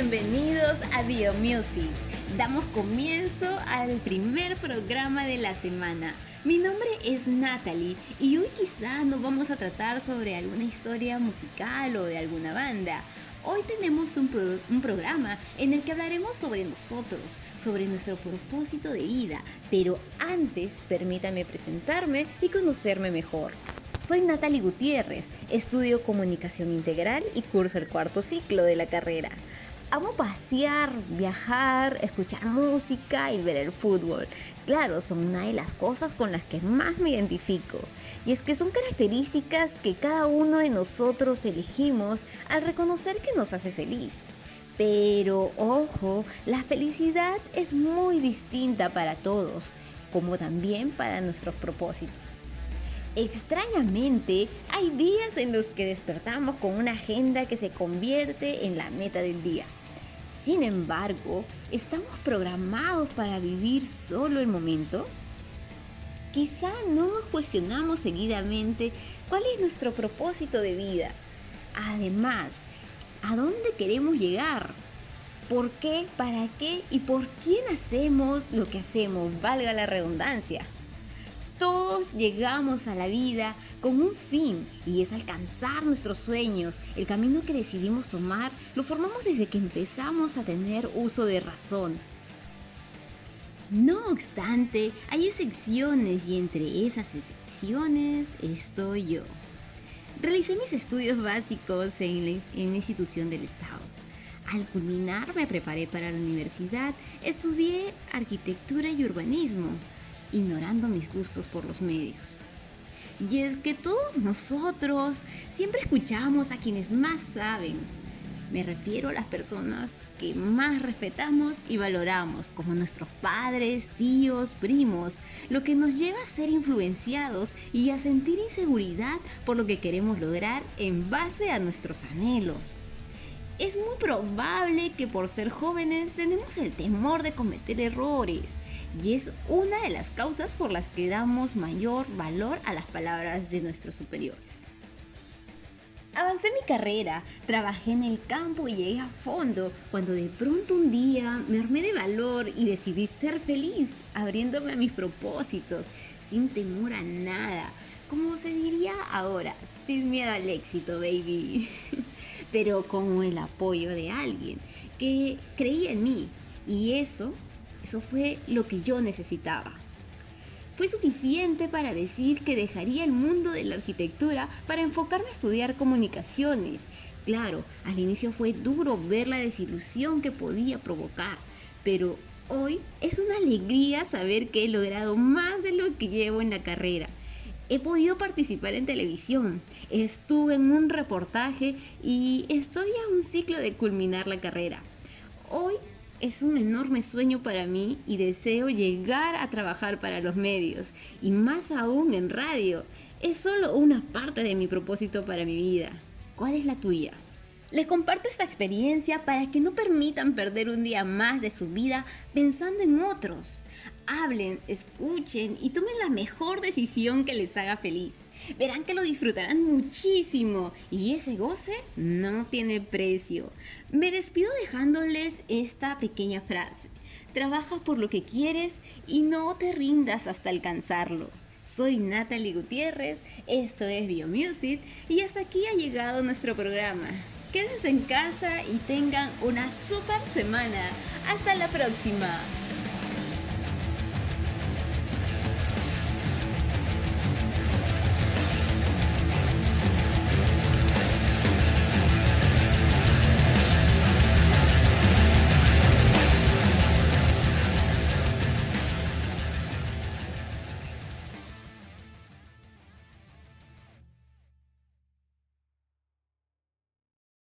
Bienvenidos a BioMusic. Damos comienzo al primer programa de la semana. Mi nombre es Natalie y hoy quizá no vamos a tratar sobre alguna historia musical o de alguna banda. Hoy tenemos un, un, programa en el que hablaremos sobre nosotros, sobre nuestro propósito de vida, pero antes permítame presentarme y conocerme mejor. Soy Natalie Gutiérrez, estudio comunicación integral y curso el cuarto ciclo de la carrera. Amo pasear, viajar, escuchar música y ver el fútbol. Claro, son una de las cosas con las que más me identifico. Y es que son características que cada uno de nosotros elegimos al reconocer que nos hace feliz. Pero ojo, la felicidad es muy distinta para todos, como también para nuestros propósitos. Extrañamente, hay días en los que despertamos con una agenda que se convierte en la meta del día. Sin embargo, ¿estamos programados para vivir solo el momento? Quizá no nos cuestionamos seguidamente cuál es nuestro propósito de vida. Además, ¿a dónde queremos llegar? ¿Por qué, para qué y por quién hacemos lo que hacemos? Valga la redundancia. Llegamos a la vida con un fin y es alcanzar nuestros sueños. El camino que decidimos tomar lo formamos desde que empezamos a tener uso de razón. No obstante, hay excepciones y entre esas excepciones estoy yo. Realicé mis estudios básicos en la, en la institución del Estado. Al culminar me preparé para la universidad, estudié arquitectura y urbanismo ignorando mis gustos por los medios. Y es que todos nosotros siempre escuchamos a quienes más saben. Me refiero a las personas que más respetamos y valoramos, como nuestros padres, tíos, primos, lo que nos lleva a ser influenciados y a sentir inseguridad por lo que queremos lograr en base a nuestros anhelos. Es muy probable que por ser jóvenes tenemos el temor de cometer errores y es una de las causas por las que damos mayor valor a las palabras de nuestros superiores. Avancé mi carrera, trabajé en el campo y llegué a fondo, cuando de pronto un día me armé de valor y decidí ser feliz, abriéndome a mis propósitos, sin temor a nada, como se diría ahora, sin miedo al éxito, baby, pero con el apoyo de alguien que creía en mí y eso eso fue lo que yo necesitaba. Fue suficiente para decir que dejaría el mundo de la arquitectura para enfocarme a estudiar comunicaciones. Claro, al inicio fue duro ver la desilusión que podía provocar, pero hoy es una alegría saber que he logrado más de lo que llevo en la carrera. He podido participar en televisión, estuve en un reportaje y estoy a un ciclo de culminar la carrera. Hoy es un enorme sueño para mí y deseo llegar a trabajar para los medios y más aún en radio. Es solo una parte de mi propósito para mi vida. ¿Cuál es la tuya? Les comparto esta experiencia para que no permitan perder un día más de su vida pensando en otros. Hablen, escuchen y tomen la mejor decisión que les haga feliz verán que lo disfrutarán muchísimo y ese goce no tiene precio. Me despido dejándoles esta pequeña frase. Trabaja por lo que quieres y no te rindas hasta alcanzarlo. Soy Natalie Gutiérrez, esto es BioMusic y hasta aquí ha llegado nuestro programa. Quédense en casa y tengan una super semana. Hasta la próxima.